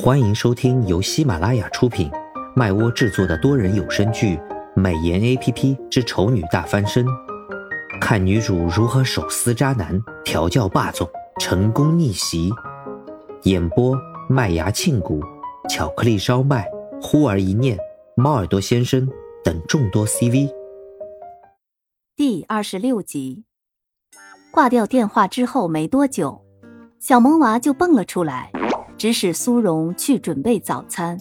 欢迎收听由喜马拉雅出品、麦窝制作的多人有声剧《美颜 A P P 之丑女大翻身》，看女主如何手撕渣男、调教霸总、成功逆袭。演播：麦芽庆谷、巧克力烧麦、忽而一念、猫耳朵先生等众多 C V。第二十六集，挂掉电话之后没多久，小萌娃就蹦了出来。指使苏荣去准备早餐，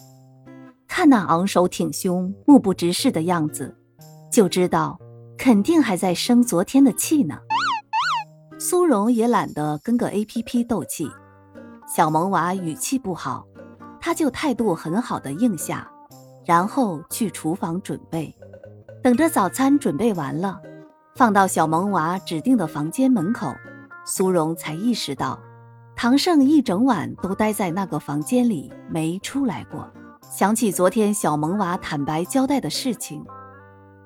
看那昂首挺胸、目不直视的样子，就知道肯定还在生昨天的气呢。苏荣也懒得跟个 A P P 斗气，小萌娃语气不好，他就态度很好的应下，然后去厨房准备，等着早餐准备完了，放到小萌娃指定的房间门口，苏荣才意识到。唐胜一整晚都待在那个房间里没出来过。想起昨天小萌娃坦白交代的事情，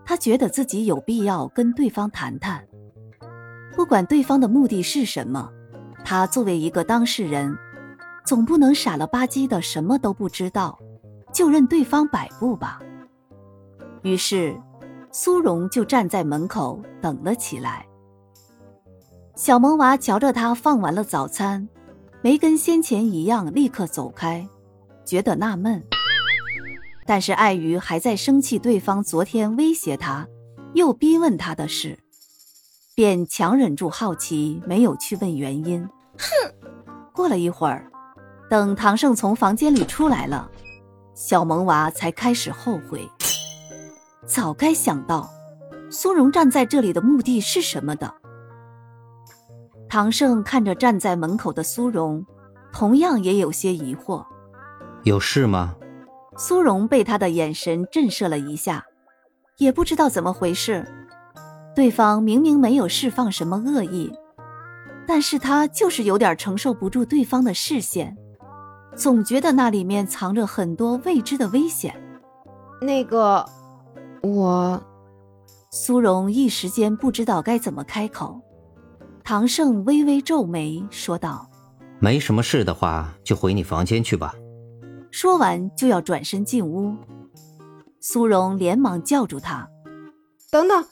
他觉得自己有必要跟对方谈谈。不管对方的目的是什么，他作为一个当事人，总不能傻了吧唧的什么都不知道，就任对方摆布吧。于是，苏荣就站在门口等了起来。小萌娃瞧着他放完了早餐。没跟先前一样立刻走开，觉得纳闷。但是碍于还在生气对方昨天威胁他，又逼问他的事，便强忍住好奇，没有去问原因。哼！过了一会儿，等唐胜从房间里出来了，小萌娃才开始后悔。早该想到，苏荣站在这里的目的是什么的。唐胜看着站在门口的苏荣，同样也有些疑惑。有事吗？苏荣被他的眼神震慑了一下，也不知道怎么回事。对方明明没有释放什么恶意，但是他就是有点承受不住对方的视线，总觉得那里面藏着很多未知的危险。那个，我……苏荣一时间不知道该怎么开口。唐胜微微皱眉，说道：“没什么事的话，就回你房间去吧。”说完就要转身进屋，苏荣连忙叫住他：“等等！”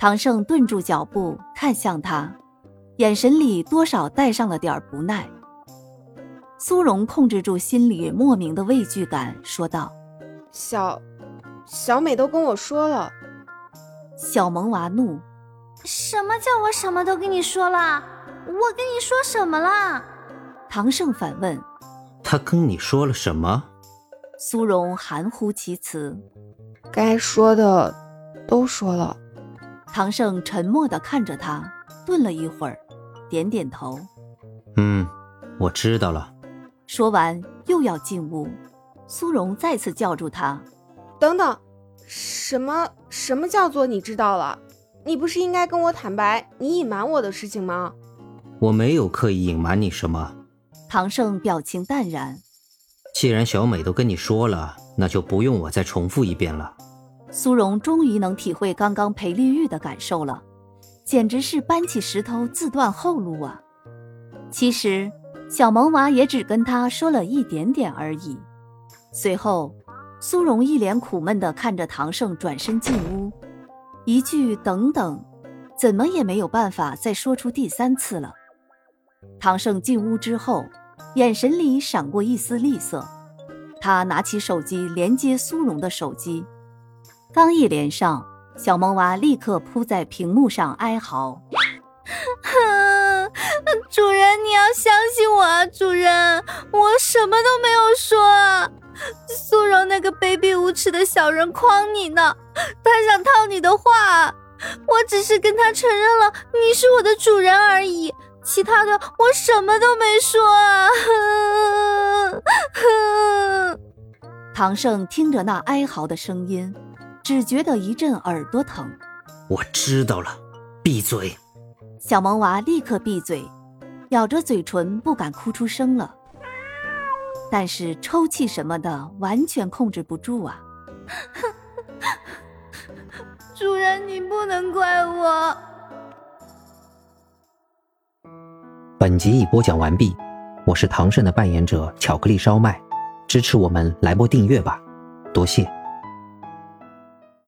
唐胜顿住脚步，看向他，眼神里多少带上了点不耐。苏荣控制住心里莫名的畏惧感，说道：“小，小美都跟我说了。”小萌娃怒。什么叫我什么都跟你说了？我跟你说什么了？唐胜反问。他跟你说了什么？苏荣含糊其辞。该说的都说了。唐胜沉默的看着他，顿了一会儿，点点头。嗯，我知道了。说完又要进屋，苏荣再次叫住他。等等，什么什么叫做你知道了？你不是应该跟我坦白你隐瞒我的事情吗？我没有刻意隐瞒你什么。唐胜表情淡然。既然小美都跟你说了，那就不用我再重复一遍了。苏荣终于能体会刚刚裴丽玉的感受了，简直是搬起石头自断后路啊！其实小萌娃也只跟他说了一点点而已。随后，苏荣一脸苦闷地看着唐胜转身进屋。一句等等，怎么也没有办法再说出第三次了。唐胜进屋之后，眼神里闪过一丝厉色，他拿起手机连接苏荣的手机，刚一连上，小萌娃立刻扑在屏幕上哀嚎：“主人，你要相信我啊！主人，我什么都没有说啊！苏荣那个卑鄙无小人诓你呢。”他想套你的话，我只是跟他承认了你是我的主人而已，其他的我什么都没说啊！唐胜听着那哀嚎的声音，只觉得一阵耳朵疼。我知道了，闭嘴！小萌娃立刻闭嘴，咬着嘴唇不敢哭出声了，但是抽泣什么的完全控制不住啊！主人，你不能怪我。本集已播讲完毕，我是唐胜的扮演者巧克力烧麦。支持我们来波订阅吧，多谢。